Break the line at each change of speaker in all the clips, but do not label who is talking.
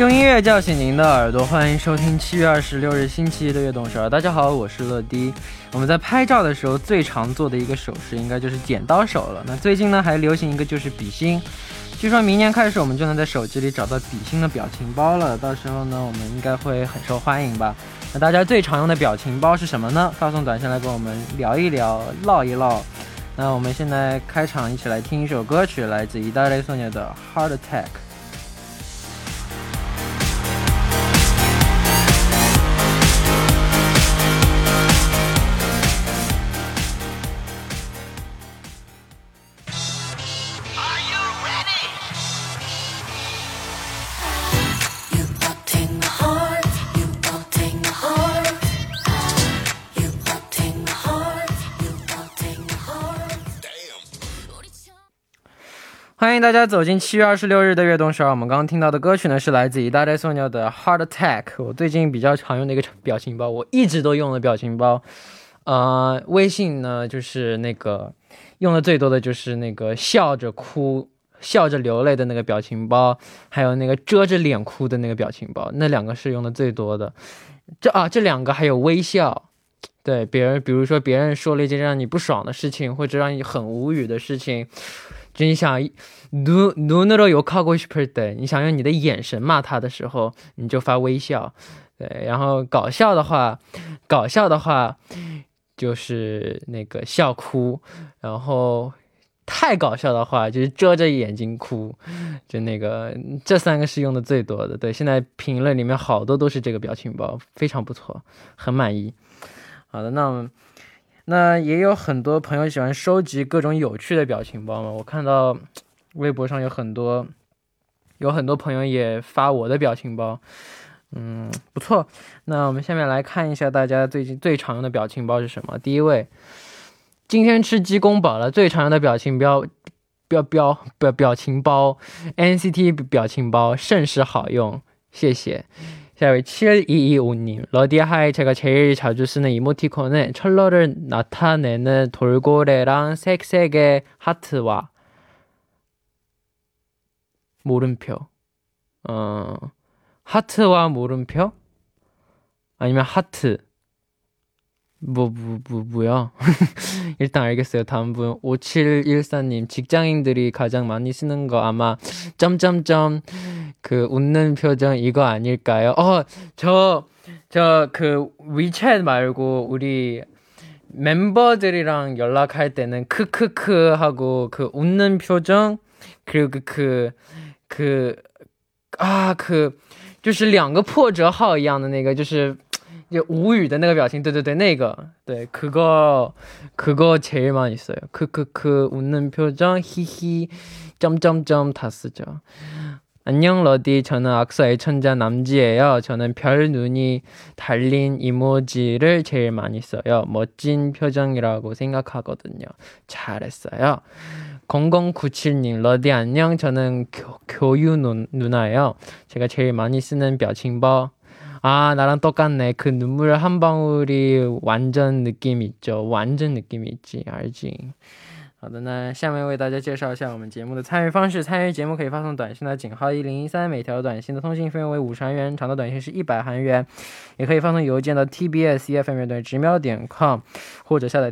用音乐叫醒您的耳朵，欢迎收听七月二十六日星期一的悦动首尔。大家好，我是乐迪。我们在拍照的时候最常做的一个手势，应该就是剪刀手了。那最近呢，还流行一个就是比心。据说明年开始，我们就能在手机里找到比心的表情包了。到时候呢，我们应该会很受欢迎吧？那大家最常用的表情包是什么呢？发送短信来跟我们聊一聊，唠一唠。那我们现在开场，一起来听一首歌曲，来自意大利送年的《Heart Attack》。欢迎大家走进七月二十六日的悦动首尔。我们刚刚听到的歌曲呢，是来自于大家送鸟的《Heart Attack》。我最近比较常用的一个表情包，我一直都用的表情包。呃，微信呢，就是那个用的最多的就是那个笑着哭、笑着流泪的那个表情包，还有那个遮着脸哭的那个表情包，那两个是用的最多的。这啊，这两个还有微笑，对别人，比如说别人说了一件让你不爽的事情，或者让你很无语的事情。就你想눈눈으로욕하고싶을 때， 你想用你的眼神骂他的时候，你就发微笑。对，然后搞笑的话，搞笑的话就是那个笑哭，然后太搞笑的话就是遮着眼睛哭。就那个这三个是用的最多的。对，现在评论里面好多都是这个表情包，非常不错，很满意。好的，那我们。 那也有很多朋友喜欢收集各种有趣的表情包嘛。我看到微博上有很多，有很多朋友也发我的表情包，嗯，不错。那我们下面来看一下大家最近最常用的表情包是什么。第一位，今天吃鸡公煲了，最常用的表情标标标表表情包，NCT 表情包甚是好用，谢谢。 자, 7225님. 러디하이 제가 제일 자주 쓰는 이모티콘은 철러를 나타내는 돌고래랑 색색의 하트와 물음표. 어, 하트와 물음표? 아니면 하트. 뭐, 뭐, 뭐, 뭐야? 일단 알겠어요. 다음 분. 5714님. 직장인들이 가장 많이 쓰는 거 아마, 점점점, 그, 웃는 표정 이거 아닐까요? 어, 저, 저, 그, 위챗 말고, 우리, 멤버들이랑 연락할 때는 크크크 하고, 그, 웃는 표정, 그리고 그, 그, 그 아, 그, 就是两个破折号一样的那个，就是 就无语的那个表情，对对对，那个对，그거그거제일많이써요크크크웃는표정히히점점점다쓰죠안녕러디저는악서애천자남지예요저는별눈이달린이모지를제일많이써요멋진표정이라고생각하거든요잘했어요0097님, 러디 안녕. 저는 교, 교유 누, 누나예요. 제가 제일 많이 쓰는表情包 아, 나랑 똑같네. 그 눈물 한 방울이 완전 느낌 있죠. 완전 느낌 있지. 알지? 好的，那下面为大家介绍一下我们节目的参与方式。参与节目可以发送短信到井号一零一三，每条短信的通信费为五十元，长的短信是一百韩元，也可以发送邮件到 tbsefm.com，或者下载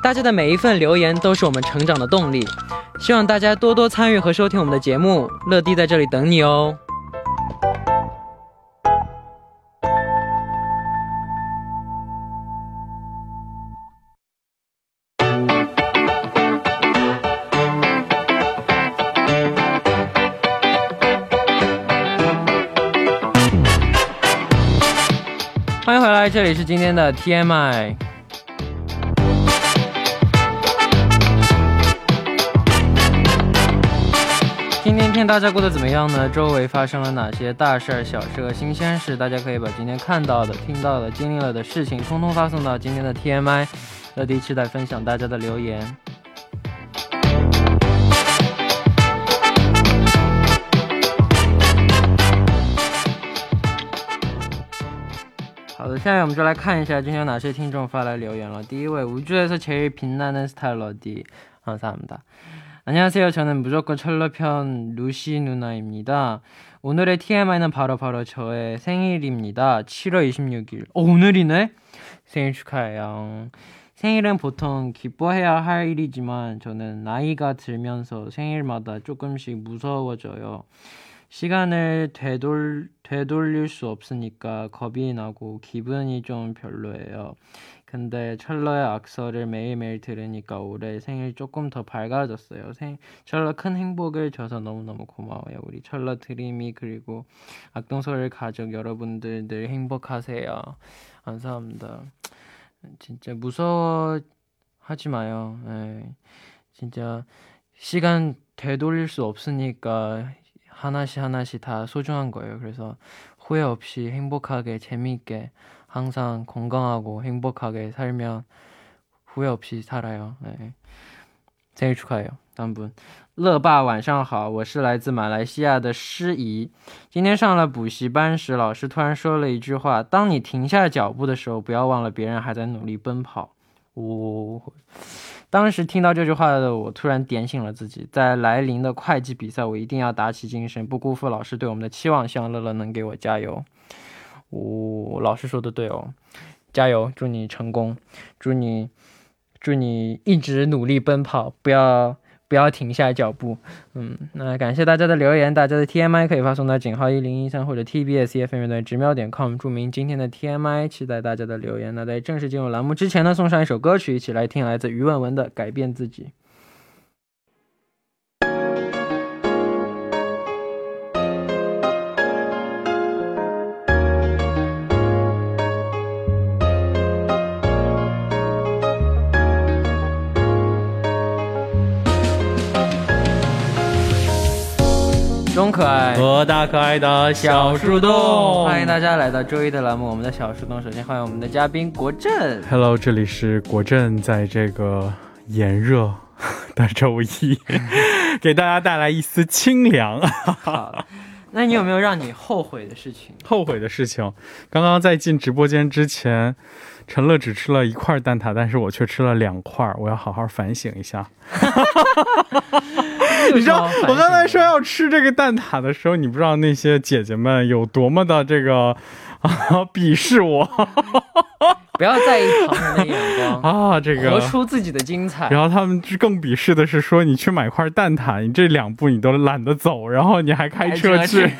大家的每一份留言都是我们成长的动力，希望大家多多参与和收听我们的节目。乐迪在这里等你哦。欢迎回来，这里是今天的 TMI。今天天大家过得怎么样呢？周围发生了哪些大事儿、小事和新鲜事？大家可以把今天看到的、听到的、经历了的事情，通通发送到今天的 TMI，乐迪期待分享大家的留言。好的，下面我们就来看一下今天有哪些听众发来留言了。第一位，无惧色且平淡的泰罗迪，啊，萨姆达。 안녕하세요. 저는 무조건 철러편 루시 누나입니다. 오늘의 TMI는 바로바로 바로 저의 생일입니다. 7월 26일. 어, 오늘이네? 생일 축하해요. 생일은 보통 기뻐해야 할 일이지만 저는 나이가 들면서 생일마다 조금씩 무서워져요. 시간을 되돌, 되돌릴 수 없으니까 겁이 나고 기분이 좀 별로예요. 근데 철러의 악설을 매일매일 들으니까 올해 생일 조금 더 밝아졌어요. 생, 철러 큰 행복을 줘서 너무너무 고마워요. 우리 철러 드림이 그리고 악동소를 가족 여러분들 늘 행복하세요. 감사합니다. 진짜 무서워하지 마요. 네. 진짜 시간 되돌릴 수 없으니까 하나씩 하나씩 다 소중한 거예요. 그래서 후회 없이 행복하게 재미있게 항상 건강하고 행복하게 살면 후회 없이 살아요. 네. 生日快乐！当不，乐爸晚上好，我是来自马来西亚的诗怡。今天上了补习班时，老师突然说了一句话：“当你停下脚步的时候，不要忘了别人还在努力奔跑。”呜，当时听到这句话的我，突然点醒了自己，在来临的会计比赛，我一定要打起精神，不辜负老师对我们的期望。希望乐乐能给我加油。呜，老师说的对哦，加油！祝你成功，祝你。祝你一直努力奔跑，不要。不要停下脚步，嗯，那感谢大家的留言，大家的 TMI 可以发送到井号一零一三或者 TBS FM 的直瞄点 com，注明今天的 TMI，期待大家的留言。那在正式进入栏目之前呢，送上一首歌曲，一起来听来自于文文的《改变自己》。中可爱
和大可爱的小树洞，
欢迎大家来到周一的栏目。我们的小树洞，首先欢迎我们的嘉宾国振。
Hello，这里是国振，在这个炎热 的周一，给大家带来一丝清凉。
好，那你有没有让你后悔的事情？
后悔的事情，刚刚在进直播间之前。陈乐只吃了一块蛋挞，但是我却吃了两块，我要好好反省一下。你知道，我刚才说要吃这个蛋挞的时候，你不知道那些姐姐们有多么的这个啊鄙视我。
不要在意旁人的眼光
啊，这个
活出自己的精彩。
然后他们更鄙视的是说，你去买块蛋挞，你这两步你都懒得走，然后你还开车去。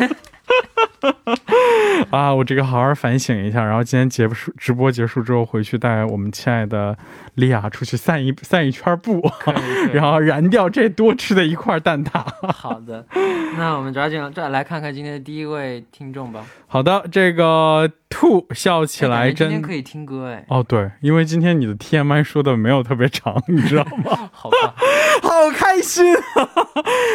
啊，我这个好好反省一下，然后今天结束直播结束之后回去带我们亲爱的莉亚出去散一散一圈步，然后燃掉这多吃的一块蛋挞。
好的，那我们抓紧再来看看今天的第一位听众吧。
好的，这个兔笑起来真
今天可以听歌哎。
哦，对，因为今天你的 TMI 说的没有特别长，你知道吗？
好吧，
好开心。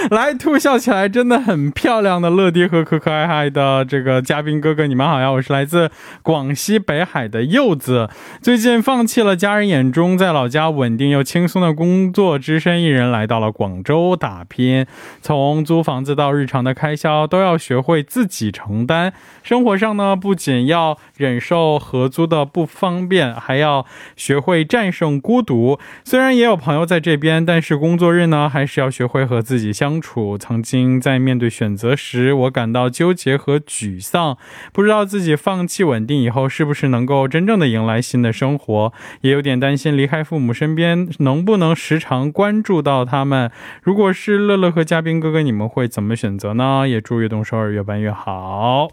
来，兔笑起来真的很漂亮的乐迪和可可爱爱的这个嘉宾哥哥，你们好呀！我是来自广西北海的柚子。最近放弃了家人眼中在老家稳定又轻松的工作，只身一人来到了广州打拼。从租房子到日常的开销，都要学会自己承担。生活上呢，不仅要忍受合租的不方便，还要学会战胜孤独。虽然也有朋友在这边，但是工作日呢，还是要学会和自己相处。曾经在面对选择时，我感到纠结和沮丧，不知道自己放弃稳定以后，是不是能够真正的迎来新的生活，也有点担心离开父母身边，能不能时常关注到他们。如果是乐乐和嘉宾哥哥，你们会怎么选择呢？也祝悦动首尔越办越好。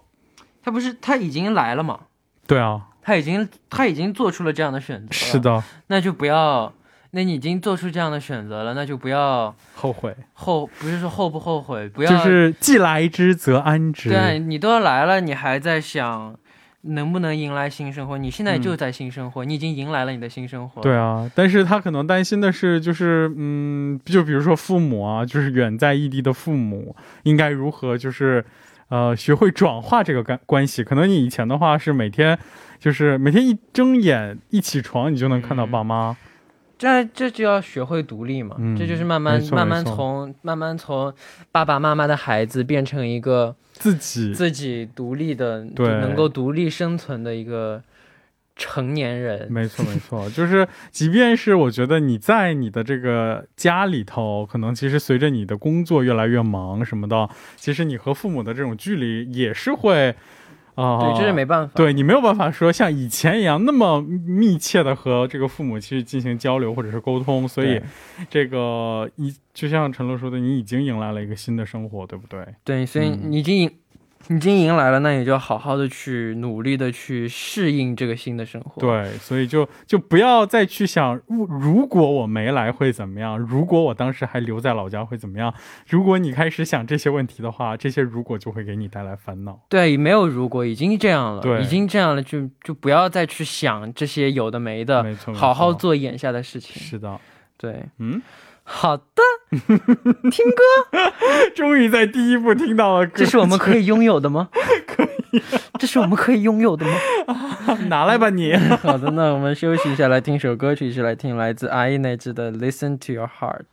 他不是他已经来了吗？
对啊，
他已经他已经做出了这样的选择。
是的，
那就不要。那你已经做出这样的选择了，那就不要
后悔。
后不是说后不后悔，不要
就是既来之则安之。
对，你都要来了，你还在想能不能迎来新生活？你现在就在新生活，你已经迎来了你的新生活。
对啊，但是他可能担心的是，就是嗯，就比如说父母啊，就是远在异地的父母，应该如何就是呃学会转化这个关关系？可能你以前的话是每天就是每天一睁眼一起床，你就能看到爸妈。
这这就要学会独立嘛，
嗯
这就是慢慢慢慢从慢慢从爸爸妈妈的孩子变成一个
自己
自己独立的，
对
能够独立生存的一个成年人。
没错，没错，就是即便是我觉得你在你的这个家里头，可能其实随着你的工作越来越忙什么的，其实你和父母的这种距离也是会，啊、
对，这是没办法。
对你没有办法说像以前一样那么密切的和这个父母去进行交流或者是沟通，所以这个一就像陈乐说的，你已经迎来了一个新的生活，对不对？
对，所以
嗯
你已经已经迎来了，那你就好好的去努力的去适应这个新的生活。，
对，所以就就不要再去想，如如果我没来会怎么样？如果我当时还留在老家会怎么样？如果你开始想这些问题的话，这些如果就会给你带来烦恼。
对，没有如果，已经这样了，
对
已经这样了，就就不要再去想这些有的没的，
没错，
好好。做眼下的事情。
是的，
对，
嗯，
好的，听歌，
终于在第一部听到了歌，
这是我们可以拥有的吗？可以，这是我们可以拥有的吗？
拿来吧你。
好的，那我们休息一下，来听首歌曲，是来听来自阿依内治的《Listen to Your Heart》。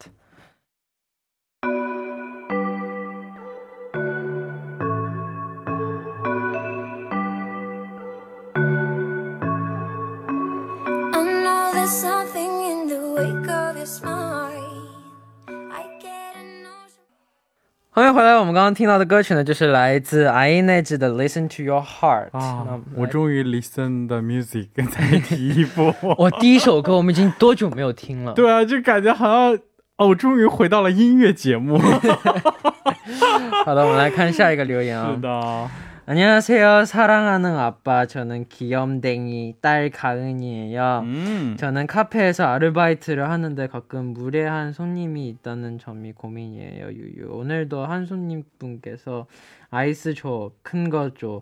I know there's something in the wake of your smile.
欢迎回来，我们刚刚听到的歌曲呢，就是来自 i n g 的《Listen to Your Heart》。
啊，我终于 listen the music 在第一部。
我第一首歌，我们已经多久没有听了？
对啊，就感觉好像哦，我终于回到了音乐节目。
好的，我们来看下一个留言啊。
是的，
안녕하세요. 사랑하는 아빠. 저는 귀염댕이 딸 가은이에요.
嗯
저는 카페에서 아르바이트를 하는데 가끔 무례한 손님이 있다는 점이 고민이에요. 유유. 오늘도 한 손님분께서 아이스 줘, 큰 거 줘,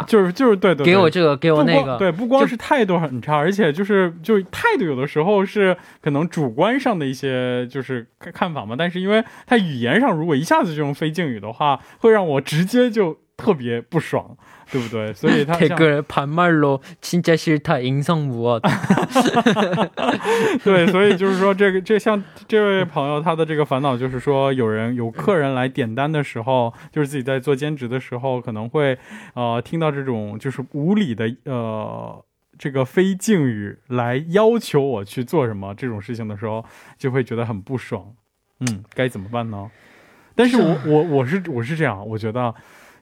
就是就是对对对，
给我这个，给我
不
那个，
光对，不光
是
态度很差，而且就是就态度有的时候是可能主观上的一些就是看看法嘛，但是因为他语言上如果一下子就用非敬语的话，会让我直接就特别不爽，对不对？所以他像
댓글 반말로 진짜 싫다 인성 무엇
对，所以就是说，这个这像这位朋友他的这个烦恼就是说，有人有客人来点单的时候，就是自己在做兼职的时候，可能会呃听到这种就是无理的呃这个非敬语来要求我去做什么这种事情的时候，就会觉得很不爽。嗯，该怎么办呢？但是我我我是我是这样，我觉得。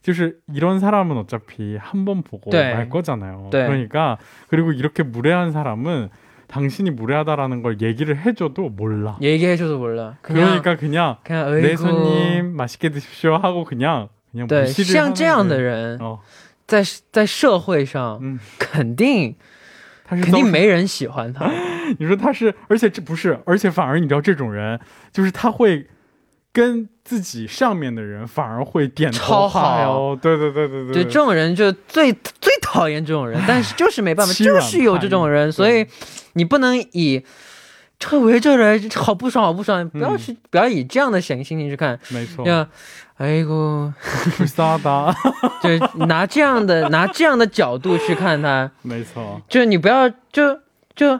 就是이런사람은어차피한 번 보고
네.
말 거잖아요.
네.
그러니까 그리고 이렇게 무례한 사람은 당신이 무례하다라는 걸 얘기를 해줘도 몰라.
얘기해줘도 몰라. 그냥
그러니까 그냥
그냥
내
어이구.
손님 맛있게 드십시오 하고 그냥 그냥
对，
무시를
像这样的
하는
人，
어,
在在社会上
嗯，
肯定
他是
肯定
遭
没人喜欢他。
你说他是，而且这不是，而且反而你知道这种人，就是他会 跟自己上面的人反而会点头
超
哈腰，对对对对
对，
对，
这种人就最最讨厌这种人，但是 就是没办法，就是有这种人，所以你不能以这围这人好不爽好不爽，不要去、不要以这样的心心情去看，
没错，
要哎呦，
不撒达，
就拿这样的拿这样的角度去看他，
没错，
就你不要就就就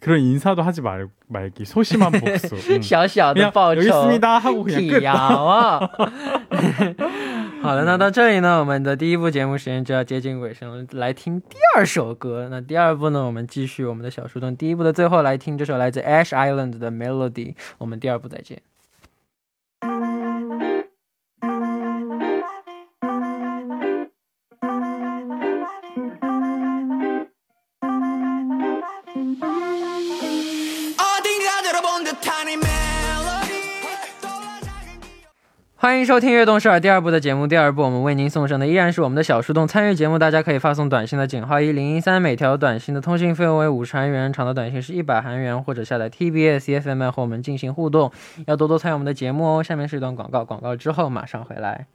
그런 인사도 하지 말 말기 소심한 복수. 응.
小小的
그냥
报酬
여기 。 있습니다 하고 그냥
辟
끝.
谣啊！好的，那到这里呢，我们的第一部节目时间就要接近尾声了，来听第二首歌。那第二部呢，我们继续我们的小树洞。第一部的最后来听这首来自 Ash Island 的 Melody。我们第二部再见。 欢迎收听《悦动视耳》第二部的节目。第二部我们为您送上的依然是我们的小树洞参与节目，大家可以发送短信的井号一零一三，每条短信的通信费用为五十韩元，长的短信是一百韩元，或者下载 TBS FM 和我们进行互动，要多多参与我们的节目哦。下面是一段广告，广告之后马上回来。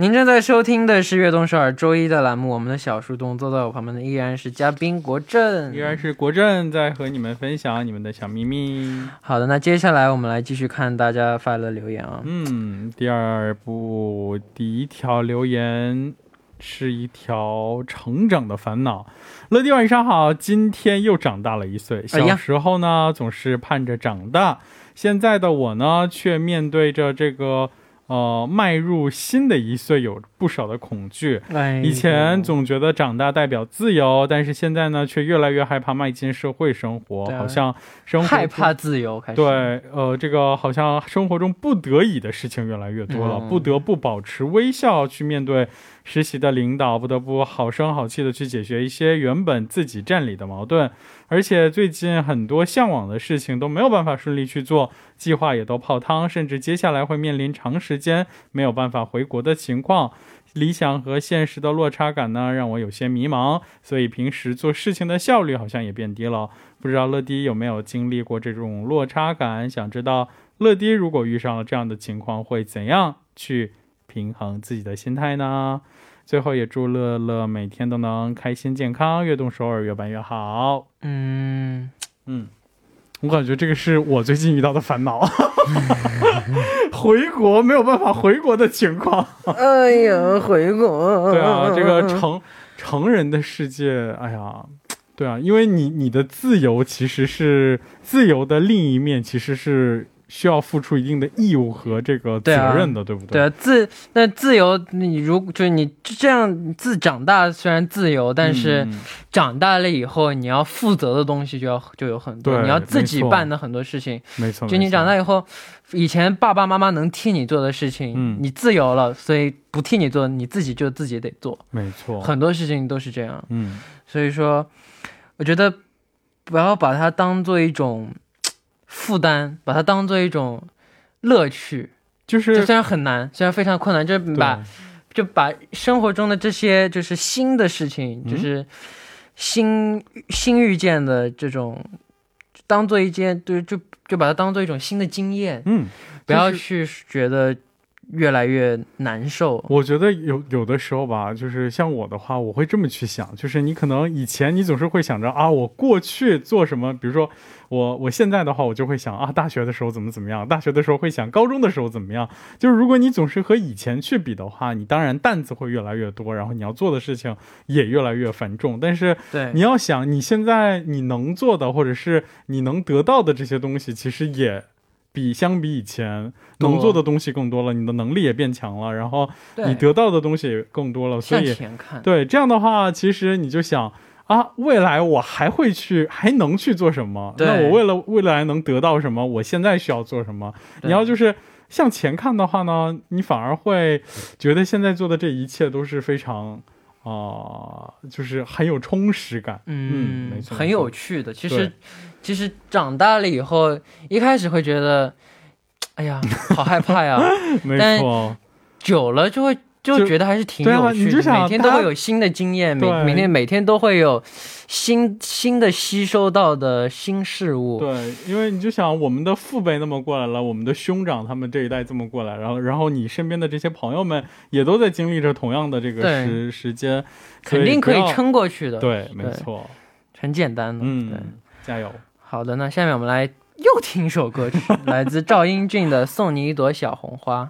您正在收听的是《悦动首尔》周一的栏目，我们的小树洞坐在我旁边的依然是嘉宾国振，
依然是国振在和你们分享你们的小秘密。
好的，那接下来我们来继续看大家发的留言啊。
嗯，第二部第一条留言是一条成长的烦恼。乐迪晚上好，今天又长大了一岁。小时候呢，总是盼着长大，现在的我呢，却面对着这个呃迈入新的一岁有不少的恐惧。
哎
以前总觉得长大代表自由，但是现在呢，却越来越害怕迈进社会生活，好像生活
害怕自由开始。
对，呃，这个好像生活中不得已的事情越来越多了，
嗯
不得不保持微笑去面对实习的领导，不得不好声好气的去解决一些原本自己占理的矛盾，而且最近很多向往的事情都没有办法顺利去做，计划也都泡汤，甚至接下来会面临长时间没有办法回国的情况。理想和现实的落差感呢，让我有些迷茫，所以平时做事情的效率好像也变低了。不知道乐迪有没有经历过这种落差感？想知道乐迪如果遇上了这样的情况，会怎样去平衡自己的心态呢？最后也祝乐乐每天都能开心健康，越动首尔越办越好。
嗯，
嗯，我感觉这个是我最近遇到的烦恼，回国没有办法回国的情况。
哎呀，回国。
对啊，这个成成人的世界，哎呀，对啊，因为你你的自由其实是自由的另一面，其实是需要付出一定的义务和这个责任的，对不对？
对啊，自那自由，你如就是你这样自长大虽然自由，但是
嗯
长大了以后你要负责的东西就要就有很多，你要自己办的很多事情。
没错，
就你长大以后，以前爸爸妈妈能替你做的事情，
嗯
你自由了，所以不替你做，你自己就自己得做。
没错，
很多事情都是这样。
嗯
所以说，我觉得不要把它当做一种负担，把它当做一种乐趣。
就
就是虽然很难，虽然非常困难，就是把就把生活中的这些就是新的事情，
嗯。
就是新新遇见的这种，当做一件，对就就把它当做一种新的经验，
嗯，
不要去觉得越来越难受。
我觉得有有的时候吧，就是像我的话，我会这么去想，就是你可能以前你总是会想着啊，我过去做什么，比如说我我现在的话，我就会想啊，大学的时候怎么怎么样，大学的时候会想高中的时候怎么样。就是如果你总是和以前去比的话，你当然担子会越来越多，然后你要做的事情也越来越繁重。但是
对
你，要想，你现在你能做的，或者是你能得到的这些东西，其实也比相比以前能做的东西更多了，你的能力也变强了，然后你得到的东西也更多了，所以，对这样的话，其实你就想啊，未来我还会去，还能去做什么？那我为了未来能得到什么，我现在需要做什么？你要就是向前看的话呢，你反而会觉得现在做的这一切都是非常啊、就是很有充实感。
嗯，
没错，
很有趣的。其实，其实长大了以后，一开始会觉得，哎呀，好害怕呀。
没
但
错，
久了就会，就就觉得还是挺
对啊
有趣的，
你就想
每天都会有新的经验，每每天每天都会有新新的吸收到的新事物。
对，因为你就想我们的父辈那么过来了，我们的兄长他们这一代这么过来，然后然后你身边的这些朋友们也都在经历着同样的这个时时间，
肯定可以。撑过去的。，
对，没错，
很简单的。对，
嗯，加油。
好的，那下面我们来又听一首歌曲，来自赵英俊的《送你一朵小红花》。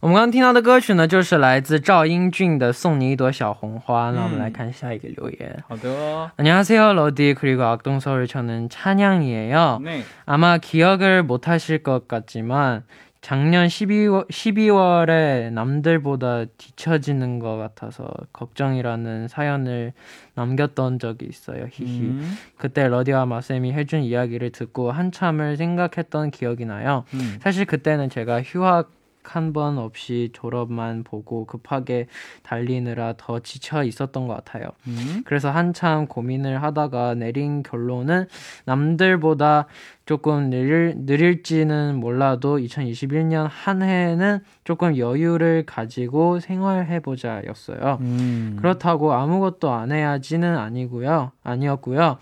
我们刚刚听到的歌曲呢，就是来自赵英俊的《送你一朵小红花》。那我们来看下一个留言。
好的，
안녕하세요 러디 그리고 악동서울 저는 찬양이에요.
네.
아마 기억을 못하실 것 같지만 작년 12월, 12월에 남들보다 뒤처지는 것 같아서 걱정이라는 사연을 남겼던 적이 있어요. 히히.
음,
그때 러디와 마쌤이 해준 이야기를 듣고 한참을 생각했던 기억이 나요.
음.
사실 그때는 제가 휴학 한 번 없이 졸업만 보고 급하게 달리느라 더 지쳐 있었던 것 같아요.
음.
그래서 한참 고민을 하다가 내린 결론은 남들보다 조금 느릴, 느릴지는 몰라도 2021년 한 해는 조금 여유를 가지고 생활해보자 였어요.
음.
그렇다고 아무것도 안 해야지는 아니고요. 아니었고요.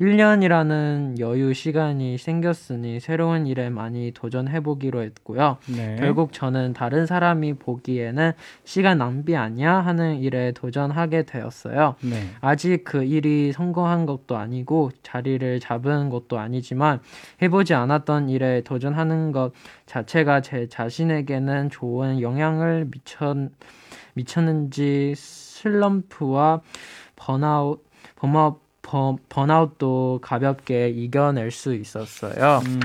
1년이라는 여유 시간이 생겼으니 새로운 일에 많이 도전해보기로 했고요.
네.
결국 저는 다른 사람이 보기에는 시간 낭비 아니야 하는 일에 도전하게 되었어요.
네.
아직 그 일이 성공한 것도 아니고 자리를 잡은 것도 아니지만 해보지 않았던 일에 도전하는 것 자체가 제 자신에게는 좋은 영향을 미쳤, 미쳤는지 슬럼프와 번아웃, 번아웃, 번- 번아웃도 가볍게 이겨낼 수 있었어요.
음.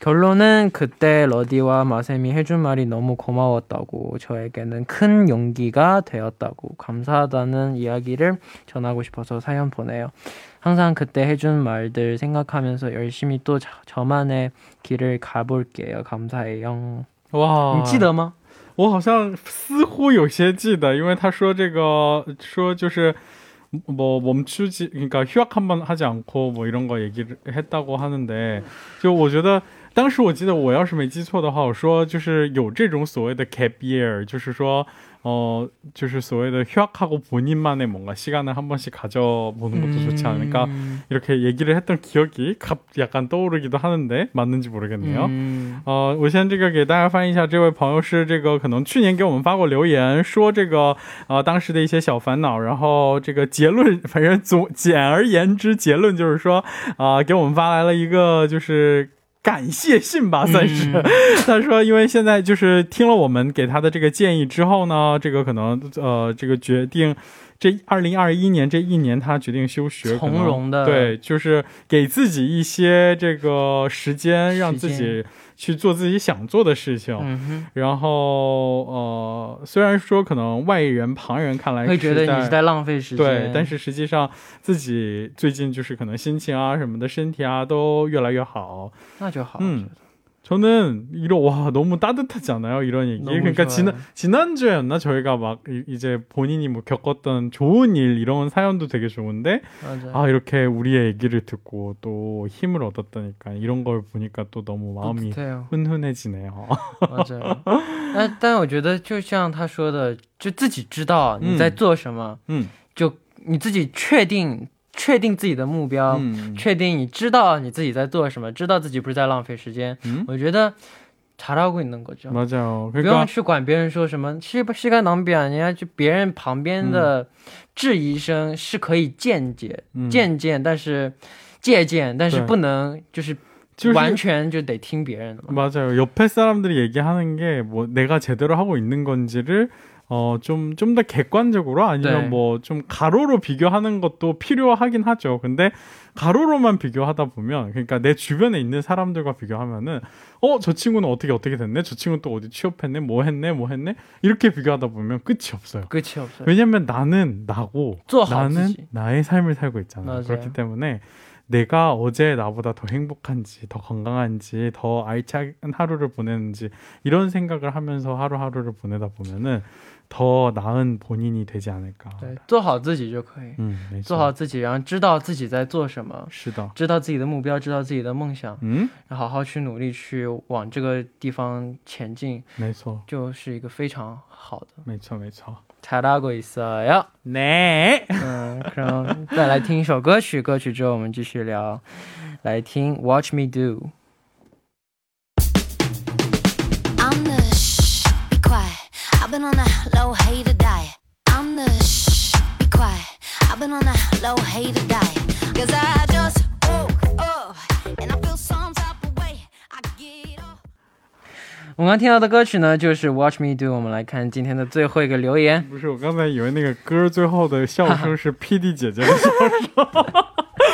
결론은 그때 러디와 마셈이 해준 말이 너무 고마웠다고 저에게는 큰 용기가 되었다고 감사하다는 이야기를 전하고 싶어서 사연 보내요. 항상 그때 해준 말들 생각하면서 열심히 또 저, 저만의 길을 가볼게요. 감사해요.
哇，
你记得吗?
我好像似乎有些记得，因为他说这个说就是뭐 멈추지 그러니까 휴학 한번 하지 않고 뭐 이런 거 얘기를 했다고 하는데就我觉得 当时我记得我要是没记错的话，我说就是有这种所谓的 gap year，就是说어就是所谓的 휴학하고 본인만의 뭔가 시간을 한 번씩 가져보는 것도 좋지 않을까
음,
이렇게 얘기를 했던 기억이 갑 약간 떠오르기도 하는데 맞는지 모르겠네요.
嗯
呃，我先这个给大家翻译一下，这位朋友是这个可能去年给我们发过留言，说这个呃当时的一些小烦恼，然后这个结论，反正总简而言之，结论就是说啊、给我们发来了一个就是。 感谢信吧，算是。他说，因为现在就是听了我们给他的这个建议之后呢，这个可能呃，这个决定这二零二一年这一年他决定休学，
从容的
对，就是给自己一些这个时间，让自己去做自己想做的事情。
嗯，
然后呃，虽然说可能外人旁人看来
会觉得你是
在
在浪费时间。
对，但是实际上自己最近就是可能心情啊什么的，身体啊都越来越好。
那就好。
嗯 저는 이런 와 너무 따뜻하지 않아요 이런 얘기
너무
그러니까
좋아요.
지난 지난주였나 저희가 막 이- 이제 본인이 뭐 겪었던 좋은 일 이런 사연도 되게 좋은데
맞아요.
아 이렇게 우리의 얘기를 듣고 또 힘을 얻었다니까 이런 걸 보니까 또 너무 마음이
뿌듯해요.
훈훈해지네요
맞아요但但我觉得就像他说的，就自己知道你在做什么，
嗯
就你自己确定 确定自己的目标，
嗯
确定你知道你自己在做什么，知道自己不是在浪费时间。
嗯
我觉得잘하고있는거죠。
맞아요
不用
그러니까
去管别人说什么，是不是该能表人家就别人旁边的质疑声是可以见解、
嗯
见见，但是借鉴，但是
对
不能就是
就是
完全就得听别人的嘛。
맞아요. 옆에 사람들이 얘기하는 게 뭐 내가 제대로 하고 있는 건지를 어, 좀, 좀 더 객관적으로 아니면
네.
뭐좀 가로로 비교하는 것도 필요하긴 하죠. 근데 가로로만 비교하다 보면, 그러니까 내 주변에 있는 사람들과 비교하면은, 어, 저 친구는 어떻게 어떻게 됐네? 저 친구는 또 어디 취업했네? 뭐 했네? 뭐 했네? 이렇게 비교하다 보면 끝이 없어요.
끝이 없어요.
왜냐면 나는 나고,
아,
나는
없지.
나의 삶을 살고 있잖아. 요 그렇기 때문에, 내가 어제 나보다 더 행복한지, 더 건강한지, 더 알찬 하루를 보내는지 이런 생각을 하면서 하루하루를 보내다 보면은 더 나은 본인이 되지 않을까.
对，做好自己就可以，
음, 没错
做好自己，然后知道自己在做什么，
是的，
知道自己的目标，知道自己的梦想，
음,
然后好好去努力去往这个地方前进，
没错，
就是一个非常好的。
没错，没错。
잘하고 있어요.
네.
嗯，그럼再来听一首歌曲，歌曲之后我们继续聊。来听《Watch Me Do》。 我们刚听到的歌曲呢，就是《Watch Me Do》。我们来看今天的最后一个留言。
不是，我刚才以为那个歌最后的笑声是 PD 姐姐的笑声。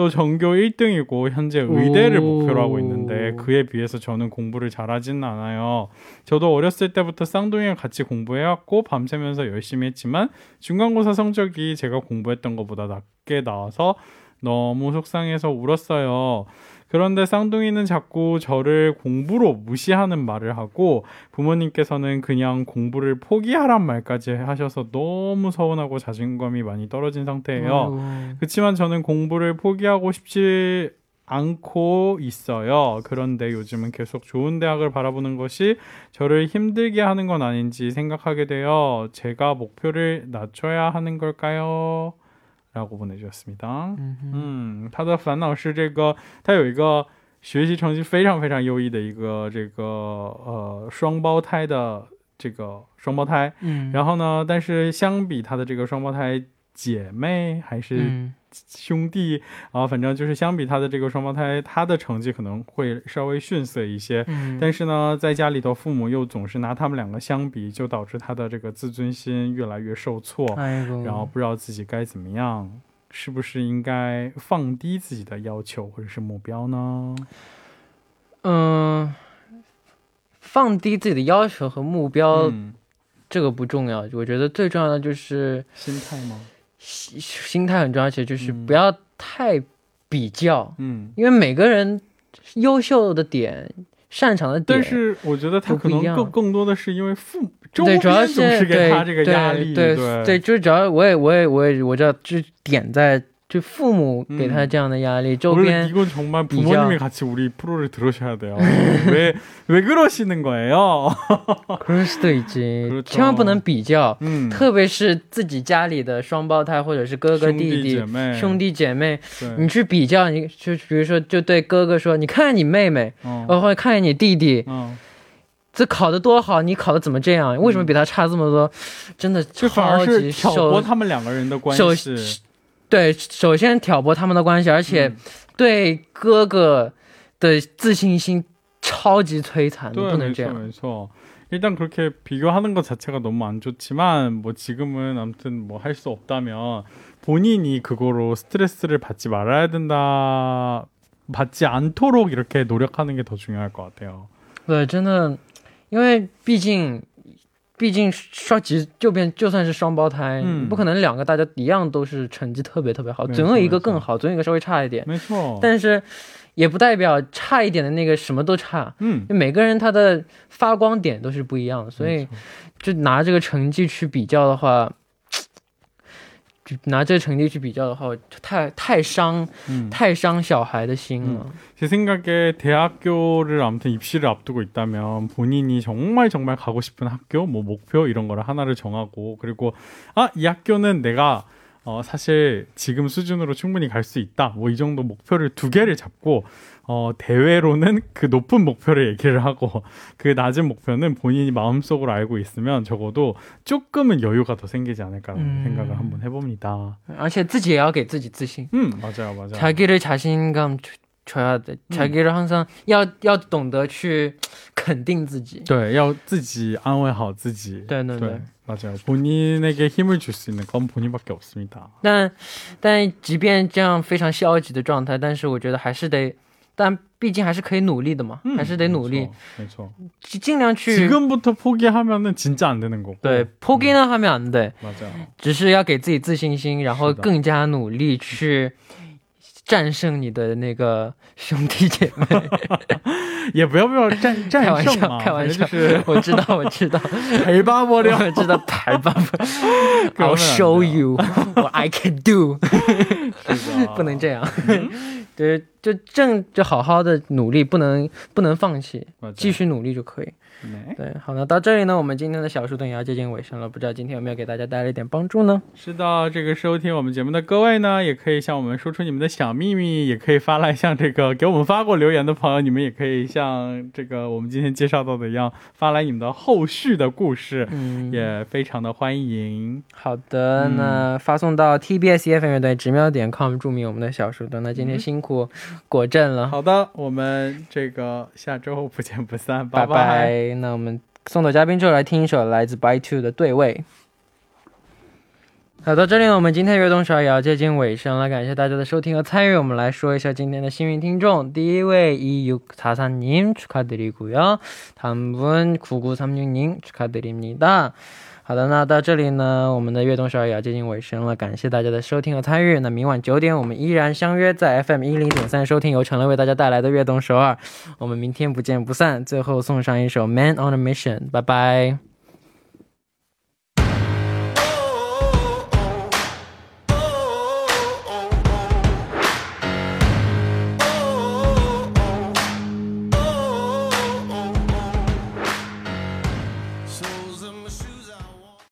또 전교 1등이고 현재 의대를
오.
목표로 하고 있는데 그에 비해서 저는 공부를 잘하지는 않아요. 저도 어렸을 때부터 쌍둥이랑 같이 공부해왔고 밤새면서 열심히 했지만 중간고사 성적이 제가 공부했던 것보다 낮게 나와서 너무 속상해서 울었어요. 그런데 쌍둥이는 자꾸 저를 공부로 무시하는 말을 하고 부모님께서는 그냥 공부를 포기하란 말까지 하셔서 너무 서운하고 자신감이 많이 떨어진 상태예요. 그렇지만 저는 공부를 포기하고 싶지 않고 있어요. 그런데 요즘은 계속 좋은 대학을 바라보는 것이 저를 힘들게 ha는 건 아닌지 생각하게 되어 제가 목표를 낮춰야 하는 걸까요? 라고 보내주셨습니다.
嗯哼
嗯，他的烦恼是这个，他有一个学习成绩非常非常优异的一个这个呃双胞胎的这个双胞胎，
嗯，
然后呢，但是相比他的这个双胞胎姐妹还是
嗯
兄弟啊，反正就是相比他的这个双胞胎，他的成绩可能会稍微逊色一些。
嗯，
但是呢，在家里头，父母又总是拿他们两个相比，就导致他的这个自尊心越来越受挫。
哎呦，
然后不知道自己该怎么样，是不是应该放低自己的要求或者是目标呢？
嗯，放低自己的要求和目标，
嗯，
这个不重要。我觉得最重要的就是
心态吗？
心心态很重要，而且就是
嗯。
不要太比较，
嗯，
因为每个人优秀的点、擅长的点，
但是我觉得他可能更更多的是因为父母周
对，
边
主要
总是给
对
他这个压力，
对
对。
对，就是主要我也我也我也我知道，就点在就父母给他
嗯
这样的压力，周
원래
边
이건 정말
비교.
부모님이 같이 우리 프로를 들으셔야 돼요. 왜, 왜 그러시는 거예요?
可是对已经
그렇죠
千万不能比较，
음,
特别是自己家里的双胞胎或者是哥哥弟
兄弟
弟
姐妹
兄弟姐妹，你
对，
去比较，你就比如说就对哥哥说，你看你妹妹，
어,
呃或者看你弟弟，
어.
这考得多好，你考得怎么这样？为什么比他差这么多？真的
这反而
超级
是挑拨
受
他们两个人的关
首
系。
对，首先挑拨他们的关系，而且
嗯
对哥哥的自信心超级摧残，你
네,
不能这
그렇죠,
样。
그렇죠. 일단 그렇게 비교하는 것 자체가 너무 안 좋지만 뭐 지금은 아무튼 뭐 할 수 없다면 본인이 그거로 스트레스를 받지 말아야 된다 받지 않도록 이렇게 노력하는 게 더 중요할 것 같아요.
对，真的，因为毕竟， 毕竟双极就变就算是双胞胎，
嗯。
不可能两个大家一样都是成绩特别特别好，总有一个更好，总有一个稍微差一点。
没错，
但是也不代表差一点的那个什么都差，
嗯，
每个人他的发光点都是不一样的，所以就拿这个成绩去比较的话，就 拿这个成绩去比较的话，太太伤
음.
太伤小孩的心了。
제 생각에 대학교를 아무튼 입시를 앞두고 있다면 본인이 정말 정말 가고 싶은 학교, 뭐 목표 이런 거를 하나를 정하고 그리고 아 이 학교는 내가 어 사실 지금 수준으로 충분히 갈 수 있다. 뭐 이 정도 목표를 두 개를 잡고 어 대외로는 그 높은 목표를 얘기를 하고 그 낮은 목표는 본인이 마음속으로 알고 있으면 적어도 조금은 여유가 더 생기지 않을까라는
음.
생각을 한번 해봅니다.
而且自己也要给自己自信，
음 맞아요 맞아요.
자기를 자신감 주- 줘야 돼. 자기를 항상 要要懂得去肯定自己.
对，要自己安慰好自己。
对对对
맞아요. 본인에게 힘을 줄 수 있는 건 본인밖에 없습니다.
但但即便这样非常消极的状态，但是我觉得还是得， 但毕竟还是可以努力的嘛，还是得努力，
음, 그렇죠.
尽尽量去。
지금부터 포기하면은 진짜 안 되는 거고.
对，포기는하면안 돼，
맞아요.
只是要给自己自信心，然后
是的
更加努力去战胜你的那个兄弟姐妹。
也不要不要战
开玩笑，
战胜嘛，
开玩笑，
反正就是
我知道，我知道，
陪伴我了。
我知道，排吧，I'll
可能
show you what I can do，
是的
不能这样， 就就正就好好的努力，不能不能放弃，继续努力就可以。
네.
对，好那，到这里呢，我们今天的小树洞也要接近尾声了，不知道今天有没有给大家带来一点帮助呢？
是的，这个收听我们节目的各位呢，也可以向我们说出你们的小秘密，也可以发来像这个给我们发过留言的朋友，你们也可以像这个我们今天介绍到的一样，发来你们的后续的故事，
嗯，
也非常的欢迎。
好的，
嗯
那发送到 TBS EFM 乐队直瞄点 com 注明我们的小树洞。那今天
嗯
辛苦果阵了，
好的，我们这个下周不见不散，
拜
拜
拜。那我们送走嘉宾之后，来听一首来自 By Two 的《对位》。好，到这里呢，我们今天的悦动少也要接近尾声了，感谢大家的收听和参与。我们来说一下今天的幸运听众，第一位一六사사님 축하드리고요， 다음분 구구삼육님 축하드립니다。 好的，那到这里呢，我们的悦动少也要接近尾声了，感谢大家的收听和参与。那明晚九点，我们依然相约在 FM 一零点三收听由陈乐为大家带来的悦动首尔。我们明天不见不散。最后送上一首《Man on a Mission》，拜拜。